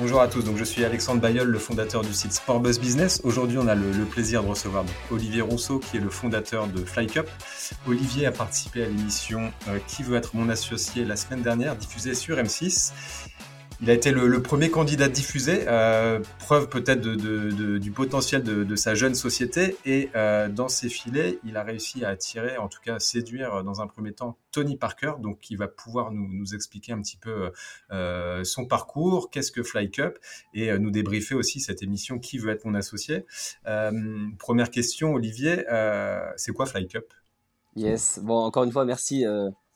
Bonjour à tous, je suis Alexandre Bayeul, le fondateur du site Sportbus Business. Aujourd'hui, on a le, plaisir de recevoir Olivier Rousseau, qui est le fondateur de FlyCup. Olivier a participé à l'émission euh, Qui veut être mon associé la semaine dernière, diffusée sur M6. Il a été le, premier candidat diffusé, euh, preuve peut-être du potentiel de, sa jeune société. Et euh, dans ses filets, il a réussi à attirer, en tout cas à séduire euh, dans un premier temps Tony Parker, donc qui va pouvoir nous, expliquer un petit peu son parcours, qu'est-ce que Fly Cup, et nous débriefer aussi cette émission Qui veut être mon associé. première question, Olivier, c'est quoi Fly Cup? Yes, bon, encore une fois, merci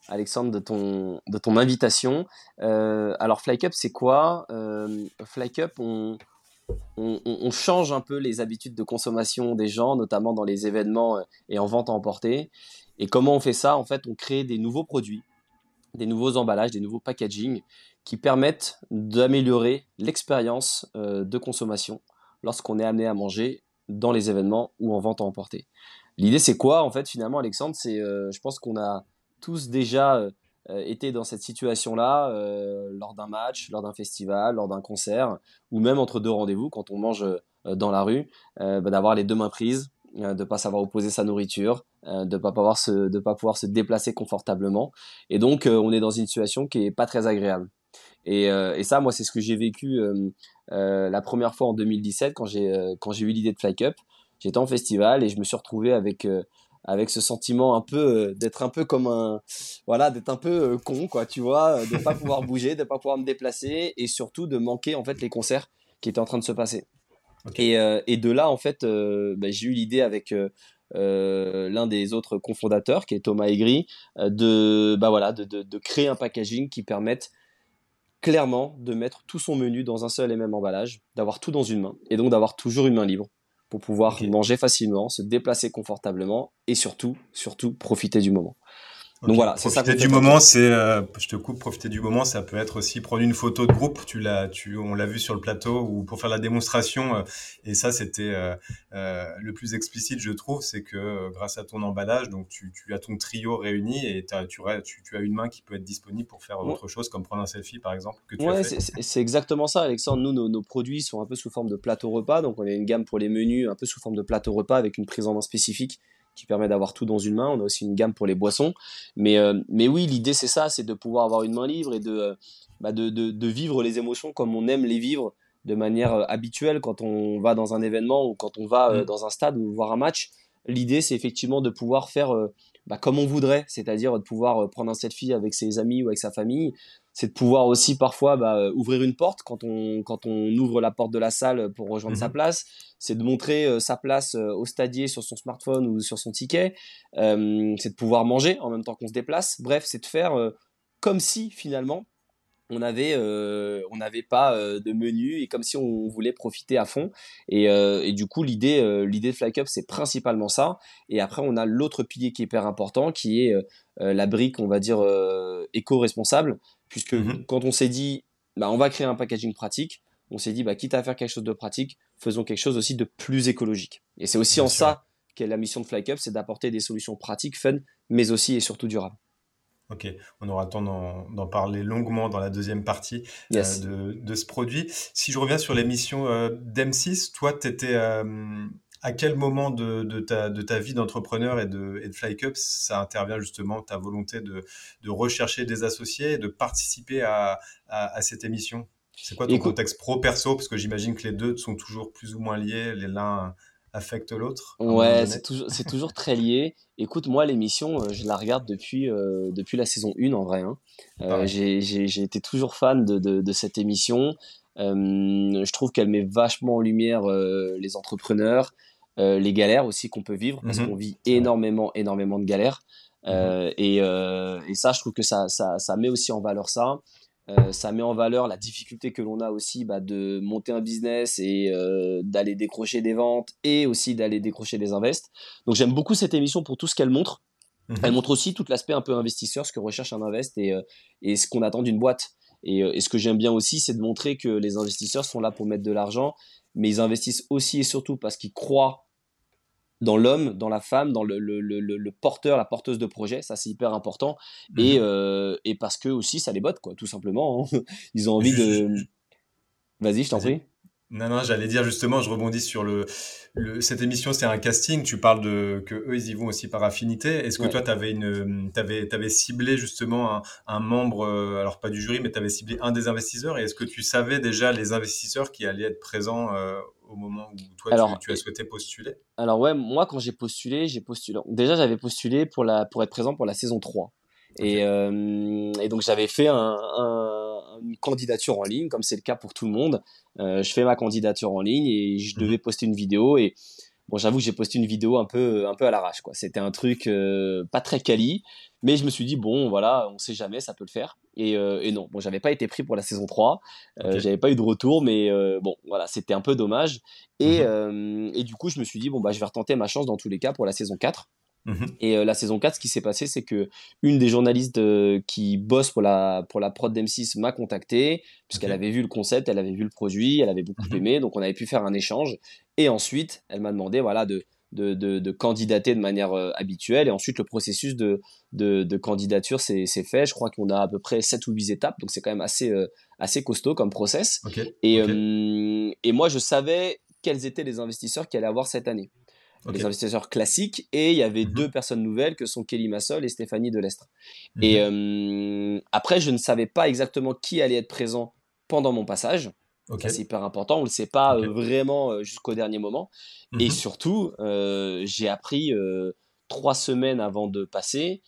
Alexandre, de ton, de ton invitation. Euh, alors, FlyCup, c'est quoi? Euh, FlyCup, on, on, change un peu les habitudes de consommation des gens, notamment dans les événements euh, et en vente à emporter. Et comment on fait ça? En fait, on crée des nouveaux produits, des nouveaux emballages, des nouveaux packaging qui permettent d'améliorer l'expérience de consommation lorsqu'on est amené à manger dans les événements ou en vente à emporter. L'idée, c'est quoi? En fait, finalement, Alexandre, c'est, je pense qu'on a tous déjà euh, euh, été dans cette situation-là euh, lors d'un match, lors d'un festival, lors d'un concert, ou même entre deux rendez-vous quand on mange dans la rue, bah, d'avoir les deux mains prises, de pas savoir où poser sa nourriture, de pas, pouvoir se, de pas pouvoir se déplacer confortablement. Et donc, on est dans une situation qui est pas très agréable. Et, ça, moi, c'est ce que j'ai vécu la première fois en 2017 quand j'ai quand j'ai eu l'idée de Fly Cup. J'étais en festival et je me suis retrouvé avec avec ce sentiment un peu euh, d'être un peu comme un voilà d'être un peu euh, con quoi tu vois euh, de pas pouvoir bouger de pas pouvoir me déplacer et surtout de manquer en fait les concerts qui étaient en train de se passer. Et, et, de là en fait bah, j'ai eu l'idée avec l'un des autres cofondateurs qui est Thomas Aigri de bah voilà de, de, de créer un packaging qui permette clairement de mettre tout son menu dans un seul et même emballage d'avoir tout dans une main et donc d'avoir toujours une main libre pour pouvoir manger facilement, se déplacer confortablement et surtout, surtout profiter du moment. Donc voilà, c'est ça. Profiter du moment, c'est, euh, je te coupe, profiter du moment, ça peut être aussi prendre une photo de groupe. Tu l'as, tu, on l'a vu sur le plateau ou pour faire la démonstration. Euh, et ça, c'était euh, le plus explicite, je trouve, c'est que grâce à ton emballage, donc tu, tu as ton trio réuni et tu, tu, tu, as une main qui peut être disponible pour faire autre chose, comme prendre un selfie, par exemple. Que ouais, c'est exactement ça, Alexandre. Nous, nos, nos, produits sont un peu sous forme de plateau repas, donc on a une gamme pour les menus, un peu sous forme de plateau repas avec une prise en main spécifique qui permet d'avoir tout dans une main. On a aussi une gamme pour les boissons. Mais, euh, mais oui, l'idée c'est ça, c'est de pouvoir avoir une main libre et de, euh, bah de, de, de, vivre les émotions comme on aime les vivre de manière euh, habituelle quand on va dans un événement ou quand on va mm. dans un stade ou voir un match. L'idée c'est effectivement de pouvoir faire bah, comme on voudrait, c'est-à-dire de pouvoir prendre un selfie avec ses amis ou avec sa famille, c'est de pouvoir aussi parfois bah, euh, ouvrir une porte quand on, quand on ouvre la porte de la salle pour rejoindre sa mhm. place. C'est de montrer euh, sa place euh, au stadier sur son smartphone ou sur son ticket. c'est de pouvoir manger en même temps qu'on se déplace. Bref, c'est de faire comme si finalement on avait on n'avait pas de menu et comme si on voulait profiter à fond et, et du coup l'idée l'idée de FlyCup c'est principalement ça et après on a l'autre pilier qui est hyper important qui est la brique on va dire éco-responsable Puisque mhm. quand on s'est dit, bah, on va créer un packaging pratique, on s'est dit, bah, quitte à faire quelque chose de pratique, faisons quelque chose aussi de plus écologique. Et c'est aussi en ça qu'est la mission de FlyCup, c'est d'apporter des solutions pratiques, fun, mais aussi et surtout durables. Ok, on aura le temps d'en parler longuement dans la deuxième partie euh, de, ce produit. Si je reviens sur l'émission euh, d'M6, toi, tu étais euh, à quel moment de, ta, de ta, vie d'entrepreneur et de, et de FlyCup ça intervient justement ta volonté de, rechercher des associés et de participer à, cette émission? C'est quoi ton contexte pro-perso Parce que j'imagine que les deux sont toujours plus ou moins liés, les l'un affecte l'autre. Ouais, c'est toujours, toujours, très lié. Écoute, moi, l'émission, euh, je la regarde depuis, euh, depuis la saison 1 en vrai. Hein. Euh, j'ai été toujours fan de, de, cette émission. je trouve qu'elle met vachement en lumière les entrepreneurs, euh, les galères aussi qu'on peut vivre, parce mhm. qu'on vit énormément, énormément de galères. Mhm. Euh, et, euh, et, ça, je trouve que ça, ça, ça met aussi en valeur ça. ça met en valeur la difficulté que l'on a aussi bah, de monter un business et d'aller décrocher des ventes et aussi d'aller décrocher des invests. Donc j'aime beaucoup cette émission pour tout ce qu'elle montre. Mhm. Elle montre aussi tout l'aspect un peu investisseur, ce que recherche un invest et, et ce qu'on attend d'une boîte. Et, et, ce que j'aime bien aussi, c'est de montrer que les investisseurs sont là pour mettre de l'argent, mais ils investissent aussi et surtout parce qu'ils croient dans l'homme, dans la femme, dans le, le, le, le, porteur, la porteuse de projet. Ça, c'est hyper important. Et, euh, et, parce que aussi, ça les botte, quoi, tout simplement. Hein. Ils ont envie de. Vas-y, je t'en prie. Non, non, j'allais dire justement, je rebondis sur le, cette émission, c'est un casting. Tu parles de que eux, ils y vont aussi par affinité. Est-ce que toi, tu avais une, t'avais, avais ciblé justement un, un membre, euh, alors pas du jury, mais tu avais ciblé un des investisseurs? Et est-ce que tu savais déjà les investisseurs qui allaient être présents euh, au moment où toi, alors, tu, as souhaité postuler? Alors ouais, moi, quand j'ai postulé, j'ai postulé. Déjà, j'avais postulé pour la, pour être présent pour la saison 3. Et, euh, et, donc j'avais fait un, un, une candidature en ligne, comme c'est le cas pour tout le monde. Euh, je fais ma candidature en ligne et je devais mhm. poster une vidéo. Et bon, j'avoue que j'ai posté une vidéo un peu, un peu à l'arrache. Quoi. C'était un truc euh, pas très quali, mais je me suis dit bon, voilà, on sait jamais, ça peut le faire. Et, euh, et non, bon, j'avais pas été pris pour la saison 3, euh, j'avais pas eu de retour, mais euh, bon, voilà, c'était un peu dommage. Et, mhm. et du coup, je me suis dit bon bah, je vais retenter ma chance dans tous les cas pour la saison 4. Mhm. Et la saison 4, ce qui s'est passé, c'est que une des journalistes qui bosse pour la, pour la prod d'M6 m'a contacté, puisqu'elle avait vu le concept, elle avait vu le produit, elle avait beaucoup mhm. aimé, donc on avait pu faire un échange. Et ensuite, elle m'a demandé voilà, de, de, de, de, candidater de manière habituelle. Et ensuite, le processus de, de, candidature, c'est fait. Je crois qu'on a à peu près 7 ou 8 étapes, donc c'est quand même assez, assez costaud comme process. Et, et moi, je savais quels étaient les investisseurs qui allaient avoir cette année les investisseurs classiques, et il y avait mhm. deux personnes nouvelles que sont Kelly Massol et Stéphanie Delestre. Mhm. Et euh, après, je ne savais pas exactement qui allait être présent pendant mon passage. C'est hyper important, on ne le sait pas euh, vraiment euh, jusqu'au dernier moment. Et mhm. surtout, j'ai appris trois semaines avant de passer,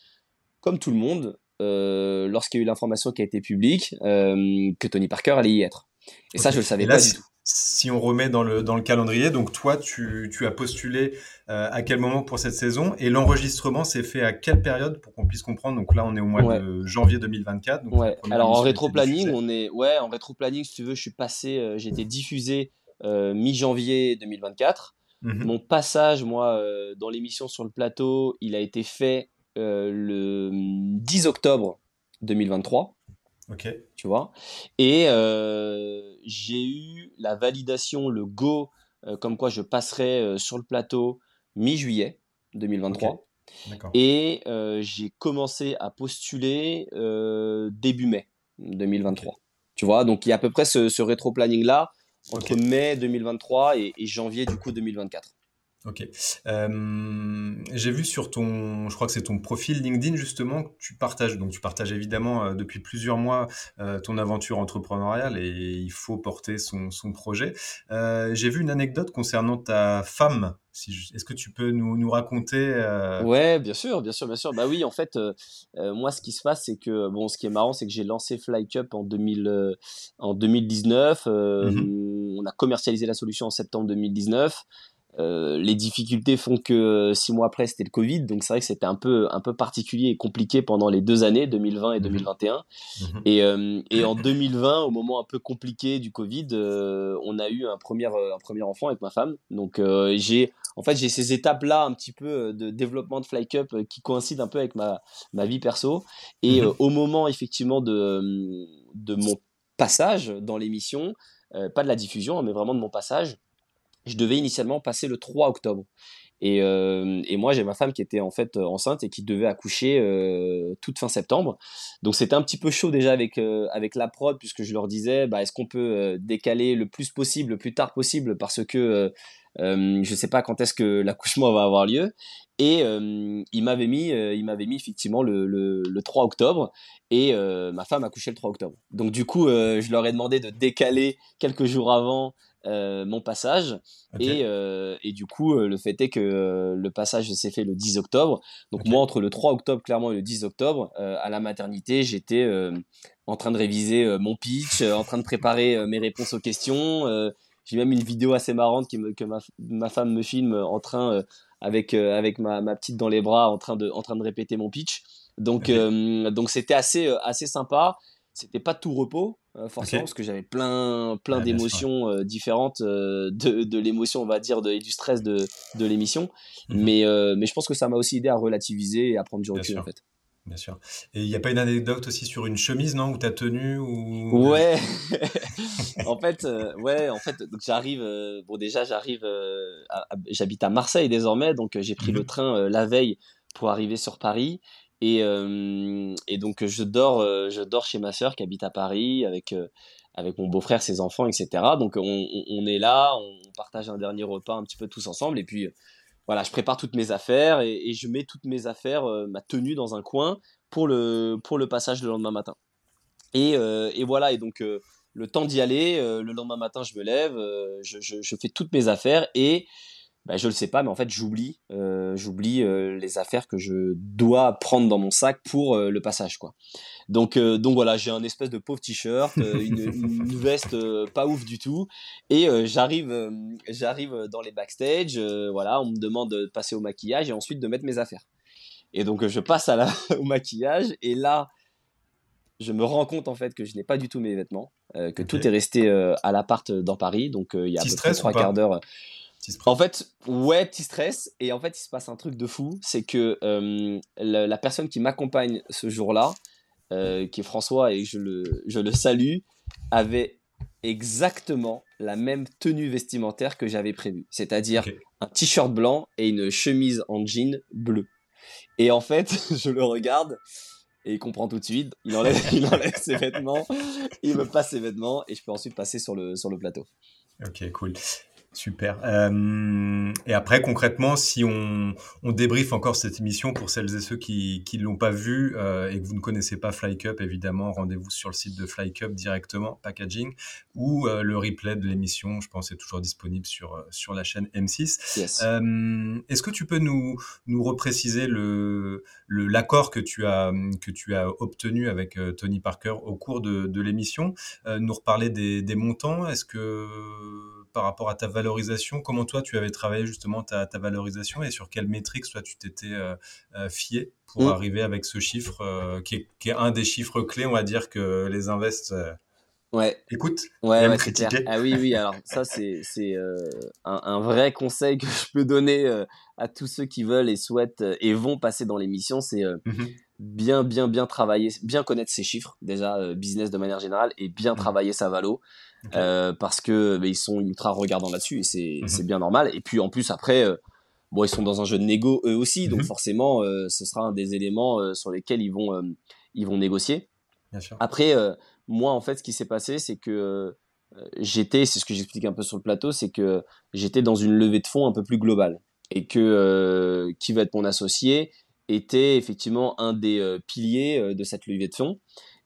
comme tout le monde, lorsqu'il y a eu l'information qui a été publique, que Tony Parker allait y être. Et ça, je ne le savais pas du tout si on remet dans le, dans le calendrier, donc toi, tu, tu as postulé euh, à quel moment pour cette saison? Et l'enregistrement s'est fait à quelle période pour qu'on puisse comprendre? Donc là, on est au mois de janvier 2024. Donc ouais. Alors en rétro-planning, on est ouais en rétro-planning, si tu veux, je suis passé, euh, j'ai été diffusé euh, mi-janvier 2024. Mhm. Mon passage, moi, dans l'émission sur le plateau, il a été fait le 10 octobre 2023. Ok. Tu vois. Et euh, j'ai eu la validation, le go, euh, comme quoi je passerai euh, sur le plateau mi-juillet 2023. Et j'ai commencé à postuler début mai 2023. Tu vois, donc il y a à peu près ce, rétro-planning-là entre mai 2023 et, et janvier du coup 2024. Ok. Euh, j'ai vu sur ton, je crois que c'est ton profil LinkedIn justement, que tu partages, donc tu partages évidemment euh, depuis plusieurs mois euh, ton aventure entrepreneuriale et il faut porter son, son projet. j'ai vu une anecdote concernant ta femme. Si Est-ce que tu peux nous, nous raconter Ouais, bien sûr, bien sûr, bien sûr. Bah oui, en fait, moi, ce qui se passe, c'est que bon, ce qui est marrant, c'est que j'ai lancé FlyCup en 2000, en 2019. Mm-hmm. On a commercialisé la solution en septembre 2019. Euh, les difficultés font que euh, six mois après c'était le Covid, donc c'est vrai que c'était un peu un peu particulier et compliqué pendant les deux années 2020 et 2021. Mhm. Et, euh, et en 2020, au moment un peu compliqué du Covid, on a eu un premier un premier enfant avec ma femme. Donc j'ai en fait j'ai ces étapes là un petit peu de développement de Fly Cup qui coïncident un peu avec ma ma vie perso. Et mhm. au moment effectivement de de mon passage dans l'émission, pas de la diffusion, mais vraiment de mon passage je devais initialement passer le 3 octobre. Et, euh, et, moi, j'ai ma femme qui était en fait enceinte et qui devait accoucher euh, toute fin septembre. Donc c'était un petit peu chaud déjà avec euh, avec la prod puisque je leur disais, bah, est-ce qu'on peut décaler le plus possible, le plus tard possible parce que je sais pas quand est-ce que l'accouchement va avoir lieu. Et il m'avait mis, il m'avait mis effectivement le, le, le 3 octobre et ma femme a couché le 3 octobre. Donc du coup, je leur ai demandé de décaler quelques jours avant euh, mon passage. Et, euh, et, du coup, euh, le fait est que le passage s'est fait le 10 octobre. Donc moi, entre le 3 octobre, clairement, et le 10 octobre, à la maternité, j'étais en train de réviser mon pitch, en train de préparer mes réponses aux questions. J'ai même une vidéo assez marrante qui me, que ma, ma, femme me filme en train, avec, avec ma, ma, petite dans les bras, en train de, en train de répéter mon pitch. Donc, donc c'était assez, assez sympa. C'était pas tout repos, euh, forcément, parce que j'avais plein, plein d'émotions euh, différentes, euh, de, de l'émotion, on va dire, de, et du stress de, de l'émission. Mhm. Mais, mais je pense que ça m'a aussi aidé à relativiser et à prendre du recul, en fait. Bien sûr. Et il n'y a pas une anecdote aussi sur une chemise, non, où tu as tenu ou... Ouais. en fait, euh, ouais, en fait, j'arrive. Euh, bon, déjà, j'arrive. Euh, j'habite à Marseille désormais, donc j'ai pris le mhm. train la veille pour arriver sur Paris. Et, et donc je dors, je dors chez ma sœur qui habite à Paris avec avec mon beau-frère, ses enfants, etc. Donc on, on, est là, on partage un dernier repas un petit peu tous ensemble, et puis voilà, je prépare toutes mes affaires et, je mets toutes mes affaires, euh, ma tenue dans un coin pour le, pour le passage le lendemain matin. Et, euh, et voilà, et donc euh, le temps d'y aller, le lendemain matin, je me lève, je, je, je, fais toutes mes affaires et bah, je le sais pas, mais en fait, j'oublie, euh, j'oublie euh, les affaires que je dois prendre dans mon sac pour euh, le passage, quoi. Donc, donc voilà, j'ai un espèce de pauvre t-shirt, une, une, veste pas ouf du tout, et j'arrive, j'arrive dans les backstage, voilà, on me demande de passer au maquillage et ensuite de mettre mes affaires. Et donc je passe à la, au maquillage et là, je me rends compte en fait que je n'ai pas du tout mes vêtements, que tout est resté à l'appart dans Paris, donc il y a à peu près trois quarts d'heure. En fait, ouais, petit stress. Et en fait, il se passe un truc de fou. C'est que euh, la, personne qui m'accompagne ce jour-là, euh, qui est François, et je le, je le salue, avait exactement la même tenue vestimentaire que j'avais prévu. C'est-à-dire un t-shirt blanc et une chemise en jean bleu. Et en fait, je le regarde et il comprend tout de suite. Il enlève, il enlève ses vêtements, il me passe ses vêtements et je peux ensuite passer sur le, sur le plateau. Ok, cool. Super. Euh, et après, concrètement, si on, on débriefe encore cette émission pour celles et ceux qui ne l'ont pas vue euh, et que vous ne connaissez pas FlyCup, évidemment, rendez-vous sur le site de FlyCup directement, packaging, ou euh, le replay de l'émission, je pense, est toujours disponible sur, sur la chaîne M6. Est-ce que tu peux nous, nous repréciser le, l'accord que, tu as, que tu as obtenu avec Tony Parker au cours de, de l'émission? Nous reparler des, des montants? Est-ce que par rapport à ta valorisation. Comment toi, tu avais travaillé justement ta, valorisation et sur quelle métrique toi tu t'étais euh, euh, fié pour mm. arriver avec ce chiffre euh, qui, est, un des chiffres clés, on va dire, que les invests Ouais. Écoute, ouais, ouais Ah oui, oui, alors ça, c'est un, vrai conseil que je peux donner à tous ceux qui veulent et souhaitent et vont passer dans l'émission. C'est mm-hmm. bien, bien, bien travailler, bien connaître ses chiffres, déjà, business de manière générale, et bien mm. travailler sa valo. Euh, parce que bah, ils sont ultra regardants là-dessus et c'est mhm. bien normal. Et puis en plus après, euh, bon ils sont dans un jeu de négo eux aussi, donc mhm. forcément euh, ce sera un des éléments sur lesquels ils vont ils vont négocier. Après moi en fait ce qui s'est passé c'est que j'étais, c'est ce que j'explique un peu sur le plateau, c'est que j'étais dans une levée de fonds un peu plus globale et que qui va être mon associé était effectivement un des piliers de cette levée de fonds.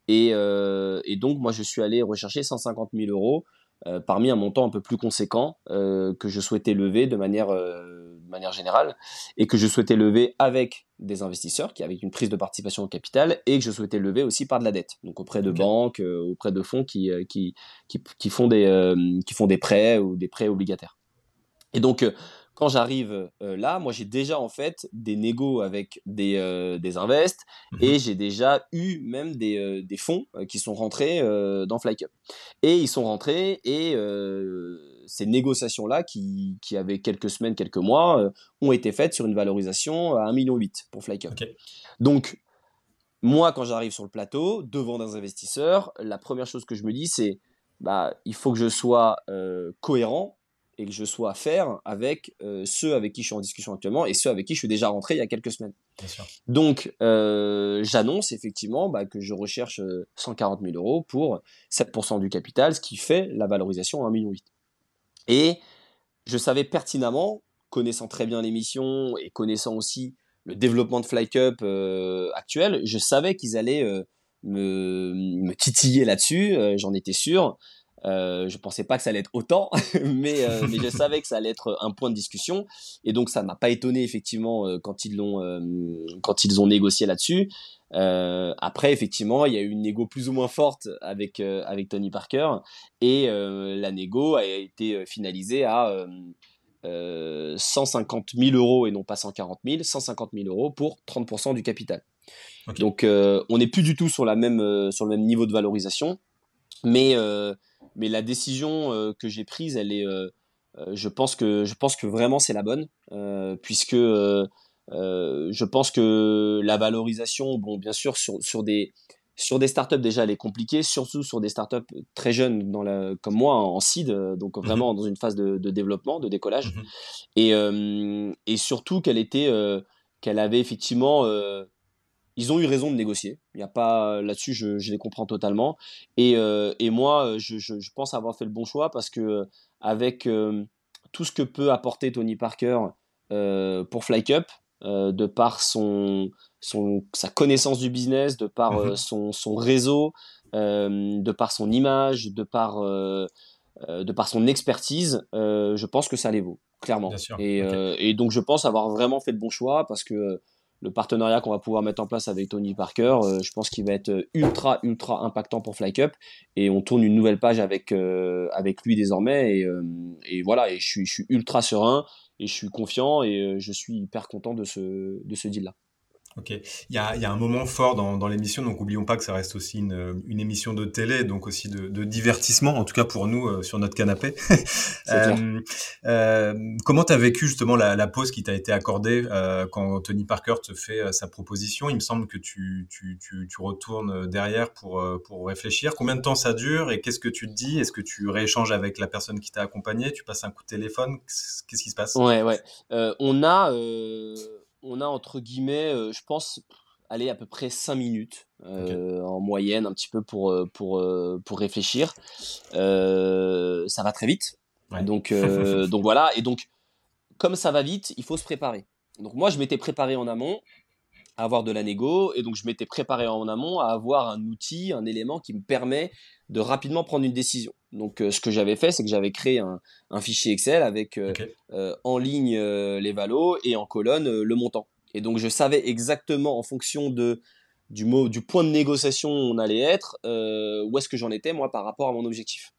Euh, et, donc, moi, je suis allé rechercher 150 000 euros euh, parmi un montant un peu plus conséquent euh, que je souhaitais lever de manière, manière générale et que je souhaitais lever avec des investisseurs qui avec une prise de participation au capital et que je souhaitais lever aussi par de la dette donc auprès de banques auprès de fonds qui, qui, qui, qui font des, qui font des prêts ou des prêts obligataires et donc quand j'arrive euh, là, moi j'ai déjà en fait des négos avec des, euh, des invests mhm. et j'ai déjà eu même des, euh, des fonds qui sont rentrés dans FlyCup. Et ils sont rentrés et ces négociations-là, qui, qui avaient quelques semaines, quelques mois, ont été faites sur une valorisation à 1,8 million pour FlyCup. Donc, moi, quand j'arrive sur le plateau, devant des investisseurs, la première chose que je me dis, c'est bah, il faut que je sois cohérent et que je sois à faire avec euh, ceux avec qui je suis en discussion actuellement et ceux avec qui je suis déjà rentré il y a quelques semaines. Donc, euh, j'annonce effectivement bah, que je recherche 140 euh, 000 euros pour 7% du capital, ce qui fait la valorisation à 1,8 million. Et je savais pertinemment, connaissant très bien l'émission et connaissant aussi le développement de FlyCup actuel, je savais qu'ils allaient me, me, titiller là-dessus, j'en étais sûr. Euh, je pensais pas que ça allait être autant, mais, euh, mais je savais que ça allait être un point de discussion. Et donc, ça m'a pas étonné, effectivement, euh, quand, ils l'ont, euh, quand ils ont négocié là-dessus. après, effectivement, il y a eu une négo plus ou moins forte avec, avec Tony Parker. Et la négo a été finalisée à 150 000 euros et non pas 140 000, 150 000 euros pour 30% du capital. Donc, on n'est plus du tout sur, la même, sur le même niveau de valorisation. Mais mais la décision euh, que j'ai prise, elle est, euh, euh, je pense que je pense que vraiment c'est la bonne, puisque je pense que la valorisation, bon, bien sûr, sur, sur des sur des startups déjà elle est compliquée, surtout sur des startups très jeunes dans la, comme moi en seed, donc mhm. vraiment dans une phase de, développement, de décollage, mhm. et, et, surtout qu'elle était, qu'elle avait effectivement ils ont eu raison de négocier. Il y a pas là-dessus, je, les comprends totalement. Et, euh, et moi, je, je, pense avoir fait le bon choix parce que avec euh, tout ce que peut apporter Tony Parker euh, pour FlyCup, de par son, son, sa connaissance du business, de par mhm. son, son, réseau, de par son image, de par, de par son expertise, je pense que ça les vaut, clairement. Et, et, donc je pense avoir vraiment fait le bon choix parce que le partenariat qu'on va pouvoir mettre en place avec Tony Parker, euh, je pense qu'il va être ultra, ultra impactant pour FlyCup. Et on tourne une nouvelle page avec, euh, avec lui désormais. Et, euh, et voilà, et je suis, je suis, ultra serein et je suis confiant et je suis hyper content de ce, de ce deal-là. Ok, il y a, y a, un moment fort dans, dans l'émission, donc oublions pas que ça reste aussi une, une émission de télé, donc aussi de, de divertissement, en tout cas pour nous euh, sur notre canapé. euh, euh, comment tu as vécu justement la, la pause qui t'a été accordée euh, quand Tony Parker te fait euh, sa proposition? Il me semble que tu, tu, tu, tu, retournes derrière pour, pour réfléchir. Combien de temps ça dure et qu'est-ce que tu te dis? Est-ce que tu rééchanges avec la personne qui t'a accompagné? Tu passes un coup de téléphone? Qu'est-ce qui se passe? Ouais, ouais. on a on a entre guillemets, euh, je pense, aller à peu près 5 minutes euh, en moyenne, un petit peu pour, euh, pour, pour réfléchir. ça va très vite. Donc, donc voilà. Et donc, comme ça va vite, il faut se préparer. Donc moi, je m'étais préparé en amont à avoir de la négo, et donc je m'étais préparé en amont à avoir un outil, un élément qui me permet de rapidement prendre une décision. Donc ce que j'avais fait, c'est que j'avais créé un, fichier Excel avec en ligne les valos et en colonne le montant. Et donc je savais exactement en fonction de du mot du point de négociation où on allait être où est-ce que j'en étais moi par rapport à mon objectif.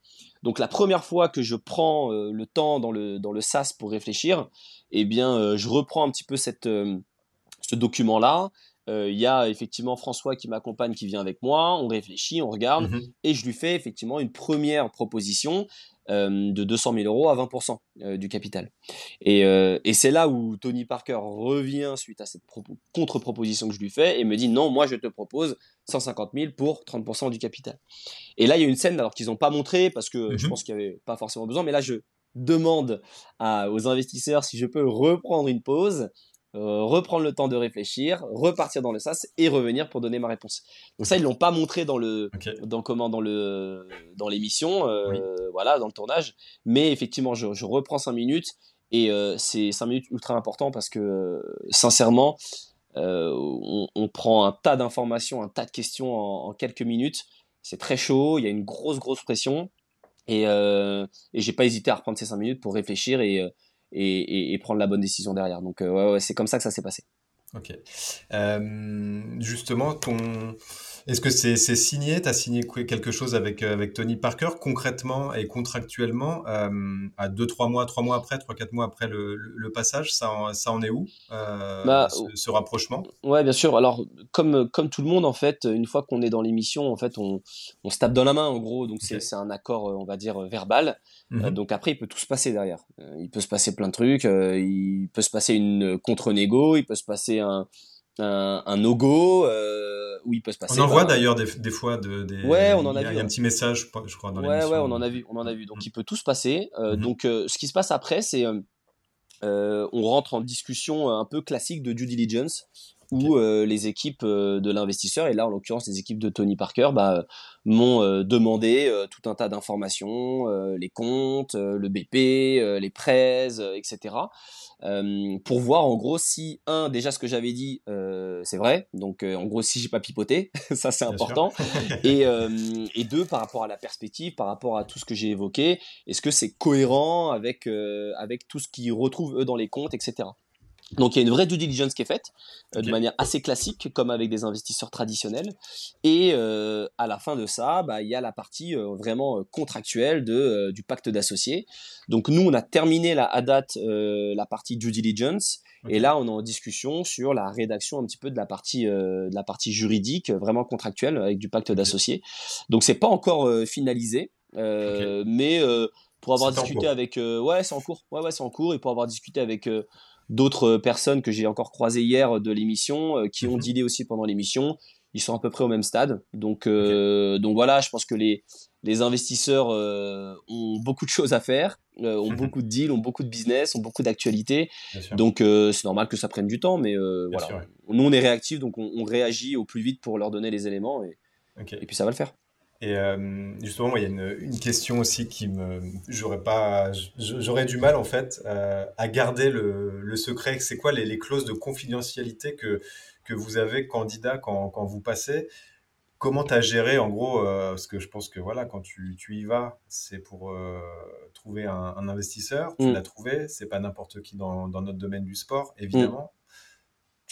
Donc la première fois que je prends le temps dans le dans le SaaS pour réfléchir, eh bien je reprends un petit peu cette ce document là euh, il y a effectivement François qui m'accompagne, qui vient avec moi, on réfléchit, on regarde, mhm. et je lui fais effectivement une première proposition euh, de 200 000 euros à 20% euh, du capital. Et, et c'est là où Tony Parker revient suite à cette contre-proposition que je lui fais et me dit non, moi je te propose 150 000 pour 30% du capital. Et là, il y a une scène alors qu'ils n'ont pas montré parce que je mhm. pense qu'il n'y avait pas forcément besoin, mais là je demande à, aux investisseurs si je peux reprendre une pause euh, reprendre le temps de réfléchir, repartir dans le sas et revenir pour donner ma réponse. Donc ça ils l'ont pas montré dans le dans comment dans le dans l'émission euh, voilà dans le tournage, mais effectivement je, je reprends cinq minutes et euh, c'est cinq minutes ultra important parce que sincèrement on, on, prend un tas d'informations, un tas de questions en, en quelques minutes. C'est très chaud, il y a une grosse grosse pression et, et j'ai pas hésité à reprendre ces cinq minutes pour réfléchir et et, prendre la bonne décision derrière. Donc euh, ouais, c'est comme ça que ça s'est passé. Ok. Euh, justement, ton... est-ce que c'est signé? Tu as signé quelque chose avec, euh, avec Tony Parker concrètement et contractuellement à 2-3 mois, 3 mois après, 3-4 mois après le, le, passage ça en, ça en est où bah, ce, rapprochement? Ouais, bien sûr. Alors, comme, comme tout le monde, en fait, une fois qu'on est dans l'émission, en fait, on, on, se tape dans la main, en gros. Donc, c'est un accord, on va dire, verbal. Euh, mhm. donc après, il peut tout se passer derrière. Euh, il peut se passer plein de trucs. Euh, il peut se passer une contre-négo. Il peut se passer un, un, un no-go. où il peut se passer. On en voit d'ailleurs des, des, fois de, des. Ouais, on en a, vu. Il y a un petit message, je crois, dans Ouais, ouais, on en a vu. On en a vu. Donc mhm. il peut tout se passer. Mhm. Donc ce qui se passe après, c'est on rentre en discussion un peu classique de due diligence où euh, les équipes euh, de l'investisseur, et là en l'occurrence les équipes de Tony Parker, bah, m'ont euh, demandé tout un tas d'informations, les comptes, le BP, les prêts, etc. pour voir en gros si un déjà ce que j'avais dit c'est vrai, donc en gros si j'ai pas pipoté, ça c'est important, et, et deux par rapport à la perspective, par rapport à tout ce que j'ai évoqué, est-ce que c'est cohérent avec avec tout ce qu'ils retrouvent eux dans les comptes, etc. Donc il y a une vraie due diligence qui est faite euh, de manière assez classique, comme avec des investisseurs traditionnels. Et euh, à la fin de ça, bah, il y a la partie euh, vraiment contractuelle de, du pacte d'associés. Donc nous, on a terminé la, à date la partie due diligence. Et là, on est en discussion sur la rédaction un petit peu de la partie, de la partie juridique, vraiment contractuelle, avec du pacte d'associés. Donc c'est pas encore finalisé, mais pour avoir discuté avec... ouais, c'est en cours. Ouais, ouais, c'est en cours. Et pour avoir discuté avec d'autres personnes que j'ai encore croisées hier de l'émission, qui ont Mhm. dealé aussi pendant l'émission. Ils sont à peu près au même stade. Donc, euh, donc voilà, je pense que les, les investisseurs euh, ont beaucoup de choses à faire, euh, ont Mhm. beaucoup de deals, ont beaucoup de business, ont beaucoup d'actualités. Donc euh, c'est normal que ça prenne du temps, mais euh, voilà. sûr, ouais. Nous, on est réactifs, donc on, on réagit au plus vite pour leur donner les éléments, et, et puis ça va le faire. Et euh, justement, moi, il y a une, une question aussi qui me, j'aurais pas, j'aurais du mal en fait euh, à garder le, le secret. C'est quoi les, les clauses de confidentialité que que vous avez candidat quand, quand vous passez? Comment tu as géré en gros euh, Parce que je pense que voilà, quand tu, tu y vas, c'est pour trouver un, un investisseur. Tu Mm. l'as trouvé. C'est pas n'importe qui dans, dans notre domaine du sport, Mm. évidemment.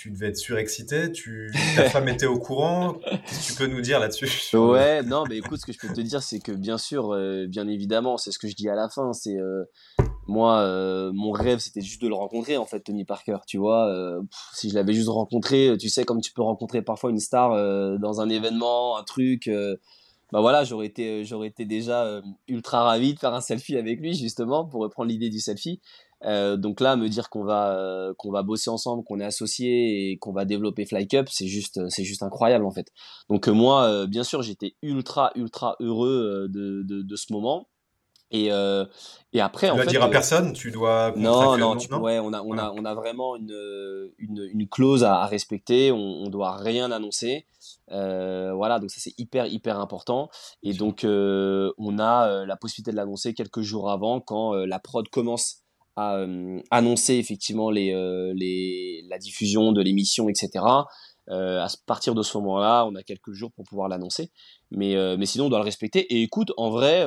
Tu devais être surexcité. Tu, ta femme était au courant. Tu peux nous dire là-dessus? Ouais, non, mais écoute, ce que je peux te dire, c'est que bien sûr, euh, bien évidemment, c'est ce que je dis à la fin, c'est euh, moi, euh, mon rêve, c'était juste de le rencontrer, en fait, Tony Parker, tu vois. si je l'avais juste rencontré, tu sais, comme tu peux rencontrer parfois une star dans un événement, un truc, bah voilà, j'aurais été, j'aurais été déjà ultra ravi de faire un selfie avec lui, justement, pour reprendre l'idée du selfie. Euh, donc là, me dire qu'on va euh, qu'on va bosser ensemble, qu'on est associés et qu'on va développer Fly Cup, c'est juste c'est juste incroyable en fait. Donc euh, moi, euh, bien sûr, j'étais ultra ultra heureux euh, de, de, de ce moment. Et euh, et après Tu en dois fait dire à euh, personne, tu dois non, non, tu, ouais, on a, on a, on a vraiment une, une, une clause à, à respecter. On, on doit rien annoncer. Euh, voilà, donc ça c'est hyper, hyper important. Et donc euh, on a euh, la possibilité de l'annoncer quelques jours avant, quand euh, la prod commence à euh, annoncer effectivement les, euh, les, la diffusion de l'émission, etc. Euh, à partir de ce moment-là, on a quelques jours pour pouvoir l'annoncer. Mais, mais sinon, on doit le respecter. Et écoute, en vrai,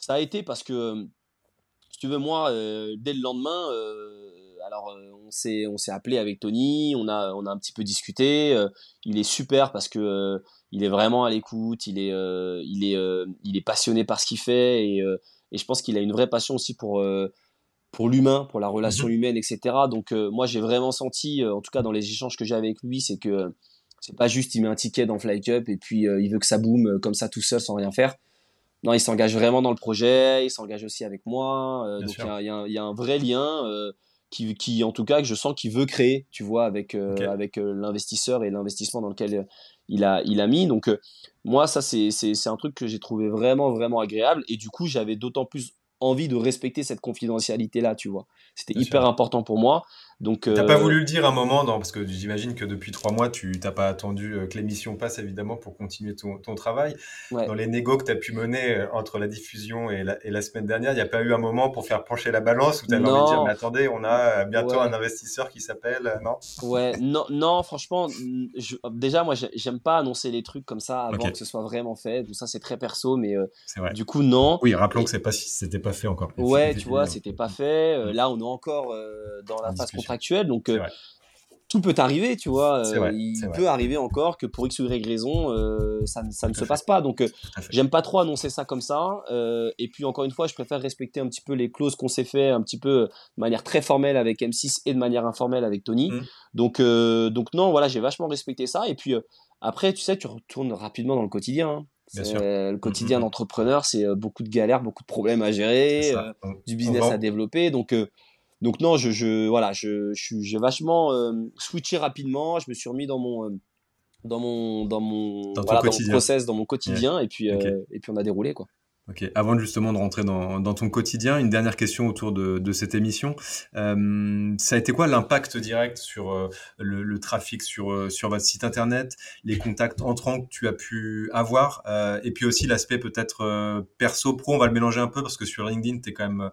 ça a été parce que si tu veux, moi, dès le lendemain, alors on s'est on s'est appelé avec Tony, on a on a un petit peu discuté. il est super parce que il est vraiment à l'écoute, il est il est il est passionné par ce qu'il fait et et je pense qu'il a une vraie passion aussi pour pour l'humain, pour la relation Mhm. humaine, etc. Donc euh, moi j'ai vraiment senti, euh, en tout cas dans les échanges que j'ai avec lui, c'est que euh, c'est pas juste il met un ticket dans Fly Cup et puis il veut que ça boom comme ça tout seul sans rien faire. Non, il s'engage vraiment dans le projet, il s'engage aussi avec moi. donc il y a, y un- il y a un vrai lien qui, qui, en tout cas, que je sens qu'il veut créer, tu vois, avec, l'investisseur et l'investissement dans lequel il a, il a mis. Donc moi, ça, c'est un truc que j'ai trouvé vraiment, vraiment agréable. Et du coup, j'avais d'autant plus envie de respecter cette confidentialité-là, tu vois. C'était hyper sûr. important pour moi. Donc, T'as euh, pas voulu le dire un moment, non, parce que j'imagine que depuis trois mois, tu t'as pas attendu euh, que l'émission passe, évidemment, pour continuer ton, ton travail. ouais. Dans les négos que tu as pu mener euh, entre la diffusion et la, et la semaine dernière, il n'y a pas eu un moment pour faire pencher la balance où tu avais envie de dire, mais attendez, on a euh, bientôt Ouais. un investisseur qui s'appelle, euh, non? Ouais, non, non, franchement, je- déjà, moi, j'ai- j'aime pas annoncer les trucs comme ça avant que ce soit vraiment fait. Tout ça, c'est très perso, mais euh, du coup, non. Oui, rappelons Et- que c'est pas si c'était pas fait encore. Ouais, tu vois, c'était pas fait. Euh, Mm. là, on est encore euh, dans la phase discussion. Contractuelle, donc euh, tout peut arriver, tu vois. Euh, vrai, il peut arriver encore que pour X ou Y raison, euh, ça, ne- ça ne Tout se fait. passe pas. Donc, euh, j'aime pas trop annoncer ça comme ça. euh, et puis, encore une fois, je préfère respecter un petit peu les clauses qu'on s'est fait, un petit peu euh, de manière très formelle avec M6 et de manière informelle avec Tony. Mm. Donc, euh, donc non, voilà, j'ai vachement respecté ça. Et puis, euh, après, tu sais, tu retournes rapidement dans le quotidien. hein. Le quotidien Mm, mm, mm. d'entrepreneur, c'est euh, beaucoup de galères, beaucoup de problèmes à gérer. Euh, du business va- à développer. Donc, euh, donc non, je, je voilà, je, je suis, j'ai vachement euh, switché rapidement. Je me suis remis dans mon, euh, dans mon, dans mon, Dans voilà, dans mon process, dans mon quotidien, et puis, euh, et puis on a déroulé quoi. Ok. Avant justement de rentrer dans, dans ton quotidien, une dernière question autour de, de cette émission. Euh, ça a été quoi l'impact direct sur euh, le, le trafic sur, euh, sur votre site internet, les contacts entrants que tu as pu avoir, euh, et puis aussi l'aspect peut-être perso-pro, on va le mélanger un peu parce que sur LinkedIn, tu es quand même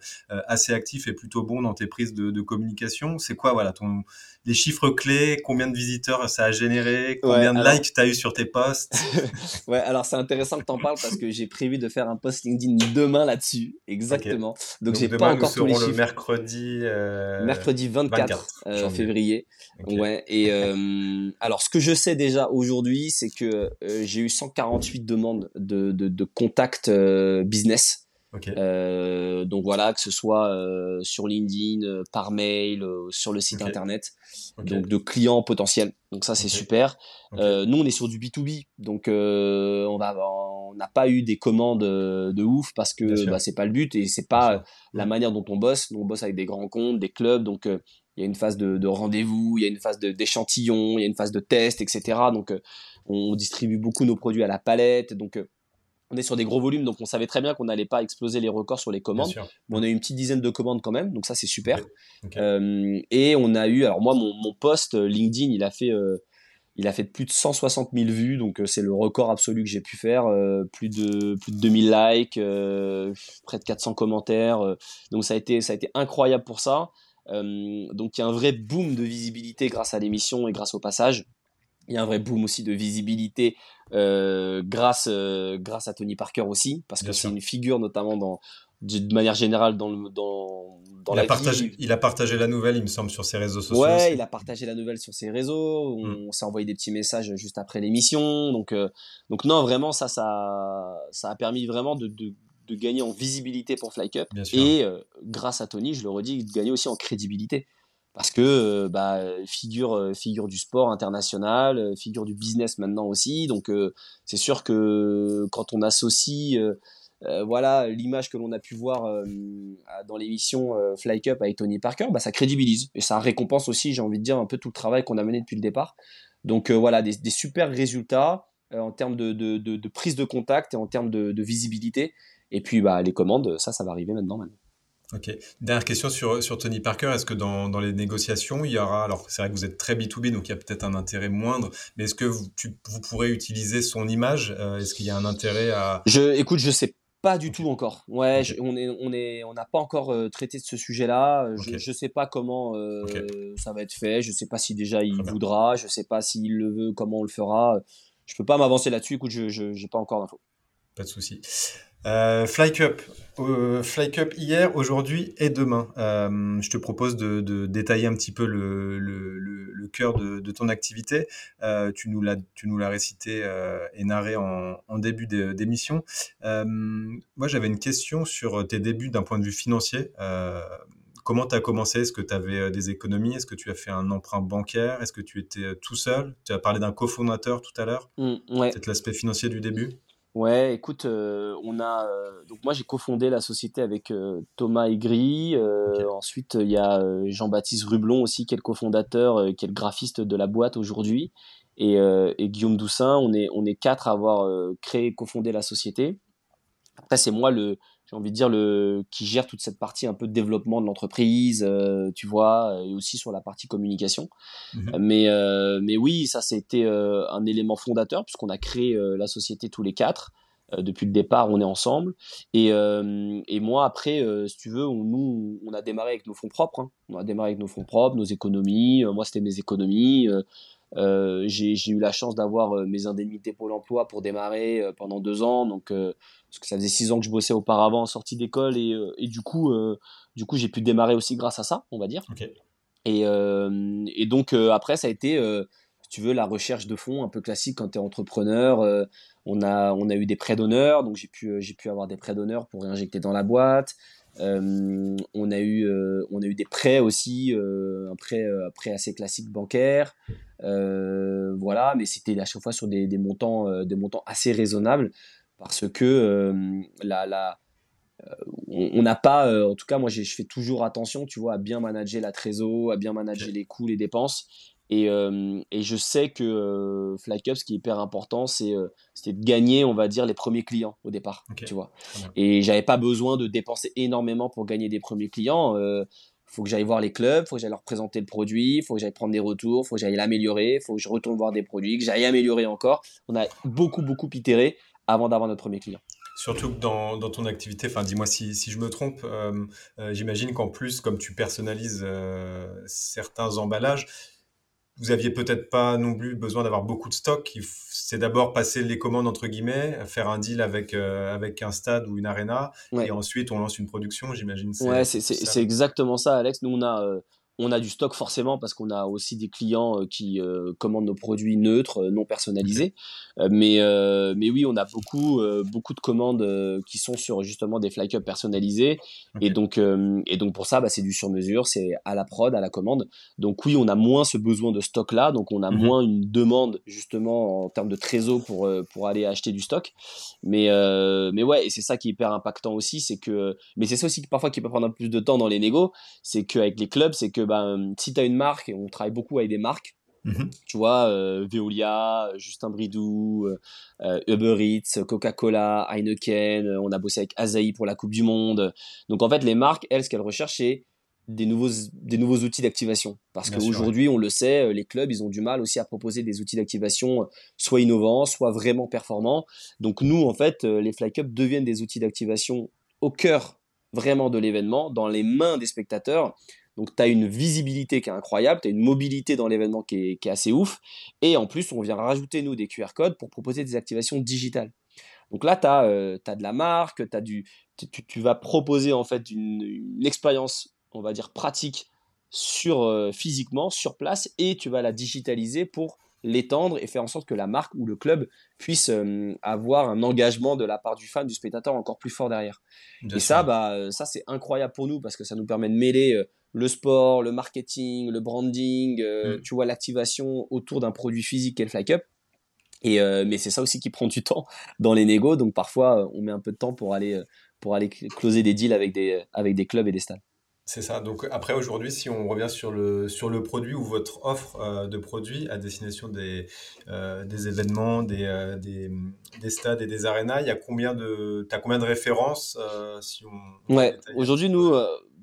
assez actif et plutôt bon dans tes prises de, de communication. C'est quoi voilà, ton, les chiffres clés, combien de visiteurs ça a généré, combien de alors- likes tu as eu sur tes posts? Ouais, alors c'est intéressant que tu en parles parce que j'ai prévu de faire un post LinkedIn demain là-dessus, exactement. Donc, j'ai demain, pas encore tous les le mercredi. euh, Mercredi 24, 24 euh, janvier. février. Ouais. Et euh, alors, ce que je sais déjà aujourd'hui, c'est que euh, j'ai eu 148 demandes de, de, de contacts euh, business. Ok. Euh, donc voilà, que ce soit euh, sur LinkedIn, euh, par mail, euh, sur le site internet, ok. donc de clients potentiels. Donc ça c'est super. Euh, nous on est sur du B2B, donc euh, on va, on n'a pas eu des commandes de ouf parce que bah, c'est pas le but et c'est pas la manière dont on bosse. Nous on bosse avec des grands comptes, des clubs, donc il il y a une phase de, rendez-vous, il y a une phase d'échantillon, il y a une phase de test, etc. Donc, on distribue beaucoup nos produits à la palette. Donc, on est sur des gros volumes, donc on savait très bien qu'on n'allait pas exploser les records sur les commandes. Mais on a eu une petite dizaine de commandes quand même, donc ça c'est super. Euh, et on a eu, alors moi mon, post euh, LinkedIn, il a fait, euh, il a fait plus de 160 000 vues, donc c'est le record absolu que j'ai pu faire. plus de plus de 2000 likes, près de 400 commentaires. donc ça a été ça a été incroyable pour ça. donc il y a un vrai boom de visibilité grâce à l'émission et grâce au passage. Il y a un vrai boom aussi de visibilité euh, grâce, euh, grâce à Tony Parker aussi, parce que c'est une figure notamment dans, de manière générale dans, le, dans, dans il la a partagé, Il a partagé la nouvelle, il me semble, sur ses réseaux sociaux. Ouais, il a partagé la nouvelle sur ses réseaux. On, hmm. s'est envoyé des petits messages juste après l'émission. Donc, euh, donc non, vraiment, ça, ça, ça a permis vraiment de, de, de gagner en visibilité pour FlyCup. Et grâce à Tony, je le redis, de gagner aussi en crédibilité parce que euh, bah, figure euh, figure du sport international, euh, figure du business maintenant aussi. Donc c'est sûr que quand on associe voilà l'image que l'on a pu voir dans l'émission Fly Cup avec Tony Parker, bah, ça crédibilise et ça récompense aussi, j'ai envie de dire, un peu tout le travail qu'on a mené depuis le départ. Donc voilà, des, super résultats en termes de, de, de, prise de contact et en termes de, visibilité. Et puis bah, les commandes, ça, ça va arriver maintenant. maintenant. Ok. Dernière question sur, sur Tony Parker. Est-ce que dans, dans, les négociations, il y aura, alors c'est vrai que vous êtes très B2B, donc il y a peut-être un intérêt moindre, mais est-ce que vous, tu, vous pourrez utiliser son image euh, Est-ce qu'il y a un intérêt à... Je, écoute, je sais pas du tout encore. Ouais, on est, on est, on n'a pas encore euh, traité de ce sujet-là. Je, je sais pas comment euh, ça va être fait. Je sais pas si déjà il voudra. Je sais pas s'il le veut, comment on le fera. Je peux pas m'avancer là-dessus. Écoute, je, j'ai pas encore d'infos. Pas de souci. Euh, Fly Cup. Euh, Fly Cup hier, aujourd'hui et demain. Euh, je te propose de, de, détailler un petit peu le, le, le, cœur de, de, ton activité. Euh, tu nous l'as tu nous l'as récité et narré en, en début d'émission. Moi, j'avais une question sur tes débuts d'un point de vue financier. comment tu as commencé? Est-ce que tu avais des économies? Est-ce que tu as fait un emprunt bancaire? Est-ce que tu étais tout seul? Tu as parlé d'un cofondateur tout à l'heure. Mmh, ouais. Peut-être l'aspect financier du début Ouais, écoute, euh, on a euh, donc moi j'ai cofondé la société avec euh, Thomas Aigri. Ensuite, il y a Jean-Baptiste Rublon aussi qui est le cofondateur, qui est le graphiste de la boîte aujourd'hui, et, et, Guillaume Doussin. On est on est quatre à avoir créé, cofondé la société. Après, c'est moi le j'ai envie de dire le qui gère toute cette partie un peu de développement de l'entreprise, euh, tu vois, et aussi sur la partie communication. Mhm. Mais euh, mais oui, ça c'était euh, un élément fondateur puisqu'on a créé la société tous les quatre. depuis le départ, on est ensemble. Et, et moi, après, si tu veux, on, nous, on a démarré avec nos fonds propres. Hein. On a démarré avec nos fonds propres, nos économies. moi, c'était mes économies. j'ai eu la chance d'avoir mes indemnités pour l'emploi pour démarrer pendant deux ans. Donc, parce que ça faisait six ans que je bossais auparavant en sortie d'école et, euh, et, du coup, euh, du coup, j'ai pu démarrer aussi grâce à ça, on va dire. Et, euh, et, donc après, ça a été, si tu veux, la recherche de fonds un peu classique quand tu es entrepreneur. on a, on a eu des prêts d'honneur, donc j'ai pu, j'ai pu avoir des prêts d'honneur pour réinjecter dans la boîte. on a eu, on a eu des prêts aussi, un prêt, un prêt assez classique bancaire. voilà, mais c'était à chaque fois sur des, des montants, des montants assez raisonnables parce que euh, la, euh, on n'a pas, euh, en tout cas moi je fais toujours attention, tu vois, à bien manager la trésor, à bien manager les coûts, les dépenses. Et, et je sais que FlyCup, ce qui est hyper important, c'est c'était de gagner, on va dire, les premiers clients au départ, tu vois. Et j'avais pas besoin de dépenser énormément pour gagner des premiers clients. Il faut que j'aille voir les clubs, faut que j'aille leur présenter le produit, faut que j'aille prendre des retours, faut que j'aille l'améliorer, faut que je retourne voir des produits, que j'aille améliorer encore. On a beaucoup beaucoup itéré avant d'avoir notre premier client. Surtout que dans, dans ton activité, enfin dis-moi si, si, je me trompe, euh, euh, j'imagine qu'en plus, comme tu personnalises euh, certains emballages, vous aviez peut-être pas non plus besoin d'avoir beaucoup de stock. C'est d'abord passer les commandes entre guillemets, faire un deal avec avec un stade ou une arena, et ensuite on lance une production. J'imagine. Ouais, c'est exactement ça, Alex. Nous on a on a du stock forcément parce qu'on a aussi des clients euh, qui euh, commandent nos produits neutres, euh, non personnalisés. mais, mais oui, on a beaucoup, beaucoup de commandes qui sont sur justement des fly cups personnalisés. Et, donc, et donc pour ça, bah, c'est du sur-mesure, c'est à la prod, à la commande. Donc oui, on a moins ce besoin de stock là, donc on a mhm. moins une demande justement en termes de trésor pour, pour aller acheter du stock. Mais, mais ouais, et c'est ça qui est hyper impactant aussi, c'est que, mais c'est ça aussi parfois qui peut prendre un peu plus de temps dans les négos, c'est qu'avec les clubs, c'est que bah, si tu as une marque, et on travaille beaucoup avec des marques, mmh Tu vois, Veolia, Justin Bridou, Uber Eats, Coca-Cola, Heineken, on a bossé avec Azaï pour la Coupe du Monde. Donc en fait, les marques, elles, ce qu'elles recherchent, c'est des nouveaux, des nouveaux outils d'activation. Parce qu'aujourd'hui, on le sait, euh, les clubs, ils ont du mal aussi à proposer des outils d'activation euh, soit innovants, soit vraiment performants. Donc nous, en fait, euh, les Fly Cup deviennent des outils d'activation au cœur vraiment de l'événement, dans les mains des spectateurs. Donc tu as une visibilité qui est incroyable, tu as une mobilité dans l'événement qui est, qui est, assez ouf. Et en plus, on vient rajouter, nous, des QR codes pour proposer des activations digitales. Donc là, tu as, as, de la marque, as du, tu, tu, vas proposer en fait une, une expérience on va dire, pratique sur, euh, physiquement, sur place, et tu vas la digitaliser pour l'étendre et faire en sorte que la marque ou le club puisse euh, avoir un engagement de la part du fan, du spectateur encore plus fort derrière. et ça, bah, euh, ça c'est incroyable pour nous parce que ça nous permet de mêler le sport, le marketing, le branding, mm. tu vois, l'activation autour d'un produit physique qu'est le Fly Cup. Et, mais c'est ça aussi qui prend du temps dans les négos, donc parfois on met un peu de temps pour aller, pour aller closer des deals avec des, avec des clubs et des stades. C'est ça. Donc après aujourd'hui, si on revient sur le, sur le produit ou votre offre euh, de produits à destination des, euh, des événements, des, euh, des, des, stades et des arénas, il y a combien de, as combien de références si on, Ouais. Aujourd'hui, nous,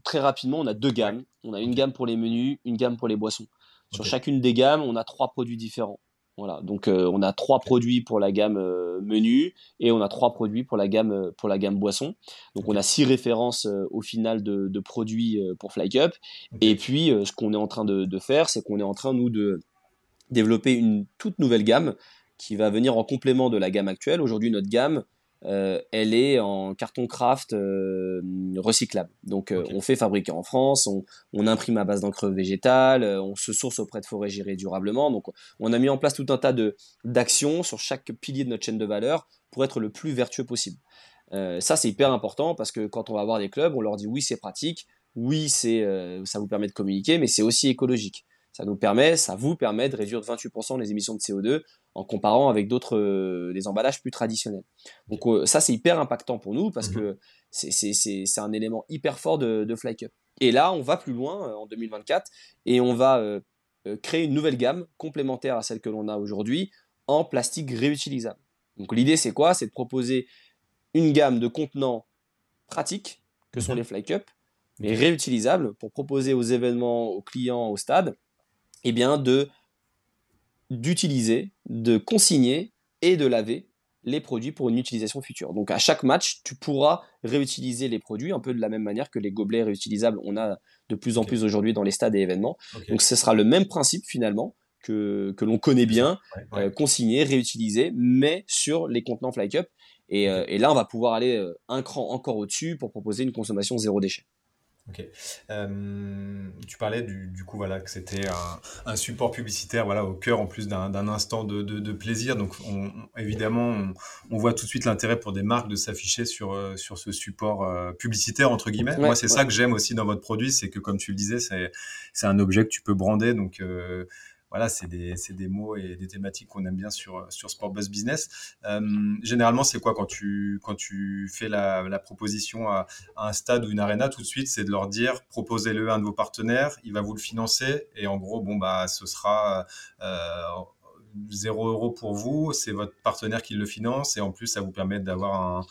très rapidement, on a deux gammes. On a une gamme pour les menus, une gamme pour les boissons. Sur chacune des gammes, on a trois produits différents. Voilà, donc euh, on a trois produits pour la gamme euh, menu et on a trois produits pour la gamme euh, pour la gamme boisson. Donc on a six références au final de, de produits pour Fly Cup. Et puis ce qu'on est en train de, de faire, c'est qu'on est en train nous de développer une toute nouvelle gamme qui va venir en complément de la gamme actuelle. Aujourd'hui notre gamme euh, elle est en carton craft euh, recyclable. Donc euh, on fait fabriquer en France, on, imprime à base d'encre végétale, on se source auprès de forêts gérées durablement. Donc on a mis en place tout un tas de d'actions sur chaque pilier de notre chaîne de valeur pour être le plus vertueux possible. ça c'est hyper important parce que quand on va voir des clubs, on leur dit oui c'est pratique, oui c'est ça vous permet de communiquer, mais c'est aussi écologique. Ça nous permet, ça vous permet de réduire de 28% les émissions de CO2 en comparant avec d'autres euh, des emballages plus traditionnels. Donc euh, ça c'est hyper impactant pour nous parce mhm. que c'est un élément hyper fort de, de Fly Cup. Et là on va plus loin euh, en 2024 et on va créer une nouvelle gamme complémentaire à celle que l'on a aujourd'hui en plastique réutilisable. Donc l'idée c'est quoi? C'est de proposer une gamme de contenants pratiques que sont mhm. les Fly Cup mais réutilisables pour proposer aux événements, aux clients, au stade, eh bien de d'utiliser, de consigner et de laver les produits pour une utilisation future. Donc à chaque match, tu pourras réutiliser les produits un peu de la même manière que les gobelets réutilisables, on a de plus en plus aujourd'hui dans les stades et événements. Donc ce sera le même principe finalement que, que l'on connaît bien, euh, consigner, réutiliser, mais sur les contenants Fly Cup. Et, euh, et là, on va pouvoir aller euh, un cran encore au-dessus pour proposer une consommation zéro déchet. Ok. Euh, tu parlais du, coup voilà que c'était un, support publicitaire voilà au cœur en plus d'un instant de, plaisir. Donc évidemment on, voit tout de suite l'intérêt pour des marques de s'afficher sur euh, sur ce support euh, publicitaire entre guillemets. Moi c'est ça que j'aime aussi dans votre produit, c'est que comme tu le disais c'est c'est un objet que tu peux brander donc voilà, c'est des, des, mots et des thématiques qu'on aime bien sur, sur Sport Buzz Business. Euh, généralement, c'est quoi quand tu, quand tu fais la, la proposition à, un stade ou une arena Tout de suite, c'est de leur dire proposez-le à un de vos partenaires, il va vous le financer et en gros, bon, bah, ce sera. Euh, 0 euros pour vous, c'est votre partenaire qui le finance et en plus ça vous permet d'avoir un,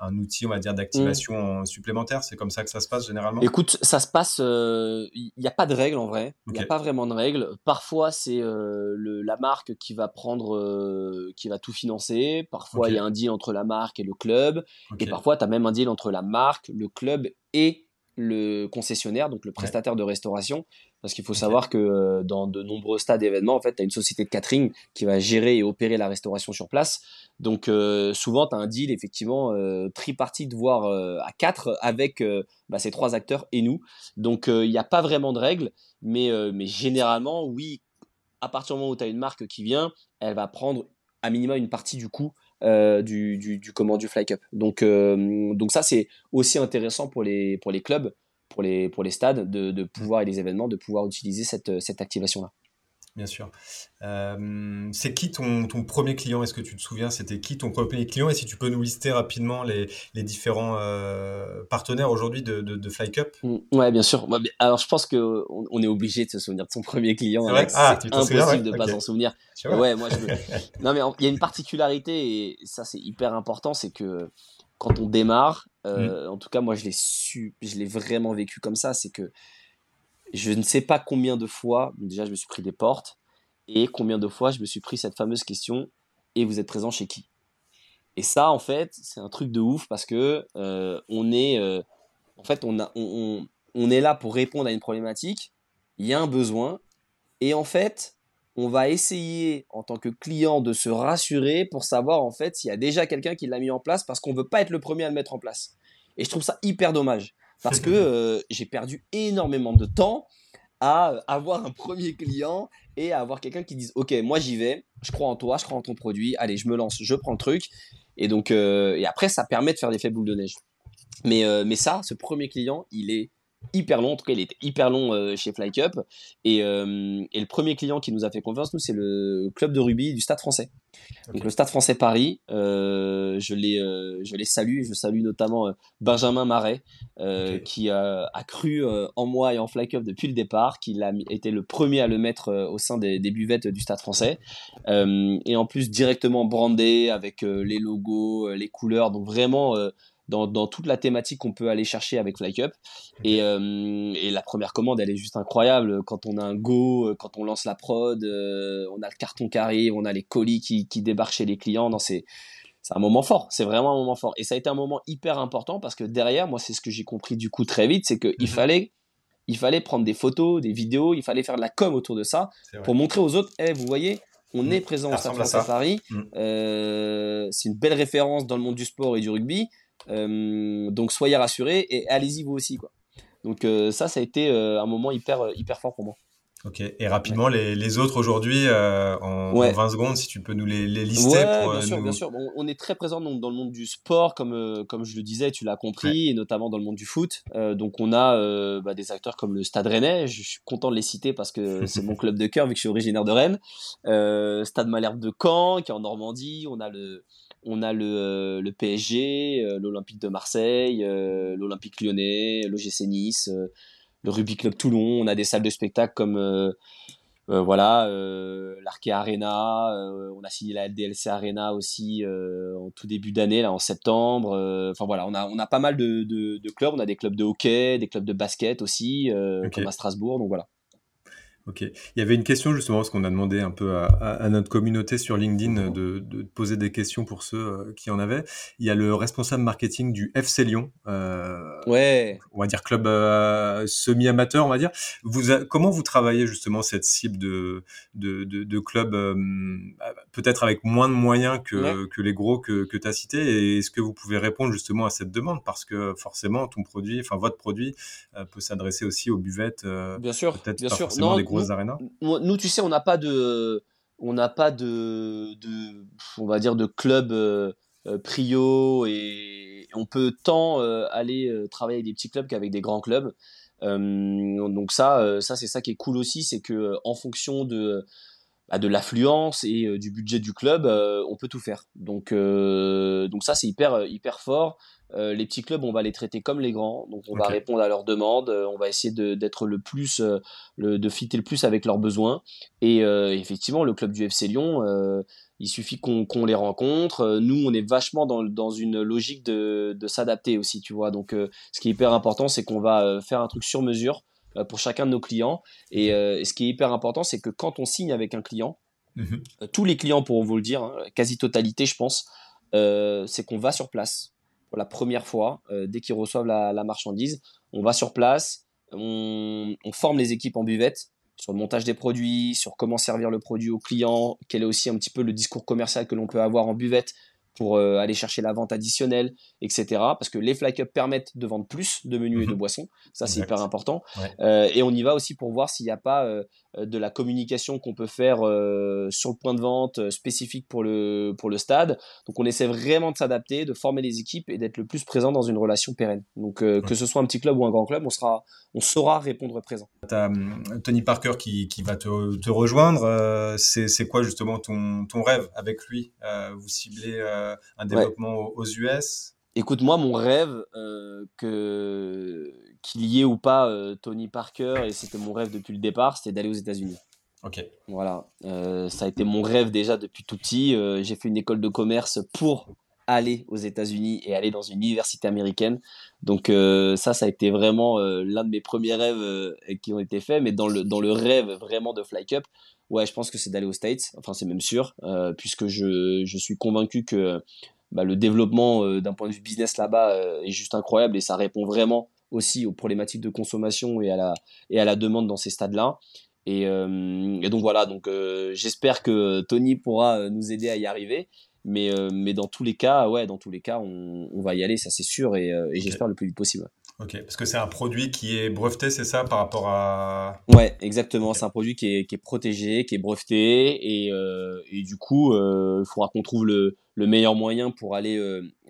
un outil, on va dire, d'activation mm. supplémentaire C'est comme ça que ça se passe généralement? Écoute, ça se passe, il euh, n'y a pas de règle en vrai, il n'y a pas vraiment de règle. Parfois, c'est euh, la marque qui va prendre, euh, qui va tout financer. Parfois, il y a un deal entre la marque et le club. Et parfois, tu as même un deal entre la marque, le club et le concessionnaire, donc le prestataire de restauration. Parce qu'il faut savoir que euh, dans de nombreux stades d'événements, en fait, tu as une société de catering qui va gérer et opérer la restauration sur place. Donc euh, souvent, tu as un deal effectivement euh, tripartite, voire à quatre, avec bah, ces trois acteurs et nous. Donc il n'y a pas vraiment de règles, mais, mais généralement, oui, à partir du moment où tu as une marque qui vient, elle va prendre à minima une partie du coût du, du, du, comment, du Fly Cup. Donc, donc ça, c'est aussi intéressant pour les, pour les clubs pour les, pour les stades de, de pouvoir et les événements de pouvoir utiliser cette, cette activation-là. Bien sûr. c'est qui ton, ton, premier client? Est-ce que tu te souviens C'était qui ton premier client? Et si tu peux nous lister rapidement les, les différents euh, partenaires aujourd'hui de, de, de FlyCup mmh, Ouais, bien sûr. Alors, je pense qu'on on est obligé de se souvenir de son premier client. C'est ah, impossible de ne pas s'en souvenir. Ouais, moi, je non, mais il y a une particularité et ça, c'est hyper important c'est que quand on démarre, euh, mmh. en tout cas, moi, je l'ai su, je l'ai vraiment vécu comme ça c'est que je ne sais pas combien de fois, déjà je me suis pris des portes, et combien de fois je me suis pris cette fameuse question, et vous êtes présent chez qui? Et ça, en fait, c'est un truc de ouf parce que euh, on est, euh, en fait, on, a, on, on, est là pour répondre à une problématique, il y a un besoin, et en fait, on va essayer en tant que client de se rassurer pour savoir en fait s'il y a déjà quelqu'un qui l'a mis en place parce qu'on veut pas être le premier à le mettre en place. Et je trouve ça hyper dommage parce que euh, j'ai perdu énormément de temps à avoir un premier client et à avoir quelqu'un qui dise ok moi j'y vais je crois en toi je crois en ton produit allez je me lance je prends le truc et donc euh, et après ça permet de faire l'effet boule de neige mais euh, mais ça ce premier client il est hyper long. En tout cas, il était hyper long euh, chez FlyCup. Et, euh, et, le premier client qui nous a fait confiance, nous, c'est le club de rugby du Stade français. Donc, le Stade français Paris, euh, je, les, je les salue. Je salue notamment Benjamin Marais, qui a, a cru en moi et en FlyCup depuis le départ, qui a été le premier à le mettre au sein des, des buvettes du Stade français. et en plus, directement brandé avec les logos, les couleurs. Donc, vraiment dans, toute la thématique qu'on peut aller chercher avec FlyCup. Et, euh, et, la première commande, elle est juste incroyable. Quand on a un go, euh, quand on lance la prod, euh, on a le carton carré, on a les colis qui, qui débarquent chez les clients. c'est c'est un moment fort, c'est vraiment un moment fort. Et ça a été un moment hyper important parce que derrière, moi, c'est ce que j'ai compris du coup très vite, c'est qu'il mhm. fallait, il fallait prendre des photos, des vidéos, il fallait faire de la com autour de ça pour montrer aux autres, hey, vous voyez, on mhm. est présent au Stade Safari, mhm. c'est une belle référence dans le monde du sport et du rugby. Euh, donc soyez rassurés et allez-y vous aussi quoi. Donc euh, ça, ça a été euh, un moment hyper hyper fort pour moi. Ok, et rapidement, les, les, autres aujourd'hui, en, 20 secondes, si tu peux nous les, les lister. Ouais, bien sûr, bien sûr. on est très présent dans le monde du sport, comme, comme je le disais, tu l'as compris, et notamment dans le monde du foot. donc on a bah, des acteurs comme le Stade Rennais, je suis content de les citer parce que c'est mon club de cœur vu que je suis originaire de Rennes. Stade Malherbe de Caen, qui est en Normandie. On a le, on a le, euh, le PSG, euh, l'Olympique de Marseille, euh, l'Olympique lyonnais, l'OGC Nice, le Rugby Club Toulon. On a des salles de spectacle comme voilà, l'Arkea Arena, on a signé la DLC Arena aussi en tout début d'année, là en septembre. Enfin voilà, on a, on a pas mal de, de, clubs, on a des clubs de hockey, des clubs de basket aussi, comme à Strasbourg, donc voilà. Ok. Il y avait une question justement, parce qu'on a demandé un peu à, notre communauté sur LinkedIn de, poser des questions pour ceux euh, qui en avaient. Il y a le responsable marketing du FC Lyon. Euh, ouais. On va dire club euh, semi-amateur, on va dire. Vous comment vous travaillez justement cette cible de, de, de, club, peut-être avec moins de moyens que, que les gros que, que tu as cités? Et est-ce que vous pouvez répondre justement à cette demande? Parce que forcément, ton produit, enfin votre produit, peut s'adresser aussi aux buvettes. bien sûr, bien sûr. Non, nous, tu sais, on n'a pas de, on n'a pas de, de, on va dire de club euh, euh, prio et on peut tant euh, aller travailler avec des petits clubs qu'avec des grands clubs. donc ça, ça c'est ça qui est cool aussi, c'est que en fonction de bah, de l'affluence et du budget du club, on peut tout faire. Donc, donc ça, c'est hyper, hyper fort. Euh, les petits clubs, on va les traiter comme les grands, donc on va répondre à leurs demandes, euh, on va essayer d'être le plus, euh, de fitter le plus avec leurs besoins. Et effectivement, le club du FC Lyon, il suffit qu'on les rencontre. Nous, on est vachement dans, une logique de, s'adapter aussi, tu vois. Donc, ce qui est hyper important, c'est qu'on va faire un truc sur mesure pour chacun de nos clients. Et, ce qui est hyper important, c'est que quand on signe avec un client, mhm. tous les clients pourront vous le dire, hein, quasi totalité, je pense, c'est qu'on va sur place pour la première fois, euh, dès qu'ils reçoivent la, marchandise. On va sur place, on, forme les équipes en buvette sur le montage des produits, sur comment servir le produit au client, quel est aussi un petit peu le discours commercial que l'on peut avoir en buvette pour euh, aller chercher la vente additionnelle, etc. Parce que les fly cups permettent de vendre plus de menus et de mhm. boissons. Ça, c'est hyper important. Euh, et on y va aussi pour voir s'il n'y a pas euh, de la communication qu'on peut faire euh, sur le point de vente euh, spécifique pour le, pour le stade. Donc on essaie vraiment de s'adapter, de former les équipes et d'être le plus présent dans une relation pérenne. Donc que ce soit un petit club ou un grand club, on, sera, on saura répondre présent. Tu as Tony Parker qui, qui va te, te rejoindre. c'est quoi justement ton, ton rêve avec lui Vous ciblez un développement aux US Écoute, moi, mon rêve, que qu'il y ait ou pas euh, Tony Parker, et c'était mon rêve depuis le départ, c'était d'aller aux États-Unis. Ok. Voilà, euh, ça a été mon rêve déjà depuis tout petit. Euh, j'ai fait une école de commerce pour aller aux États-Unis et aller dans une université américaine. Donc ça, ça a été vraiment l'un de mes premiers rêves qui ont été faits. Mais dans le, dans le rêve vraiment de Fly Cup, ouais, je pense que c'est d'aller aux States. Enfin, c'est même sûr, puisque je, je, suis convaincu que bah, le développement d'un point de vue business là-bas est juste incroyable et ça répond vraiment aussi aux problématiques de consommation et à la, et à la demande dans ces stades-là. Et, euh, et, donc voilà, donc euh, j'espère que Tony pourra euh, nous aider à y arriver. Mais, mais dans tous les cas, ouais, dans tous les cas, on, on va y aller, ça c'est sûr, et, et j'espère le plus vite possible. Ok, parce que c'est un produit qui est breveté, c'est ça, par rapport à... Ouais, exactement, c'est un produit qui est, qui est, protégé, qui est breveté, et, et du coup, il faudra qu'on trouve le, le, meilleur moyen pour aller,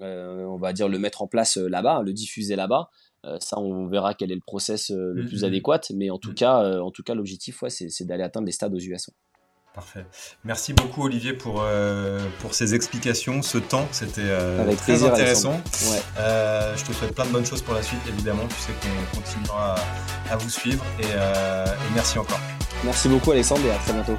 on va dire, le mettre en place là-bas, le diffuser là-bas. Euh, ça, on verra quel est le process euh, le plus mm-hmm. adéquat, mais en tout mm. cas, euh, en tout cas, l'objectif, ouais, c'est d'aller atteindre les stades aux US. Parfait. Merci beaucoup Olivier pour, pour ces explications, ce temps, c'était très intéressant. Ouais. je te souhaite plein de bonnes choses pour la suite, évidemment. Tu sais qu'on continuera à, vous suivre et, et merci encore. Merci beaucoup Alexandre et à très bientôt.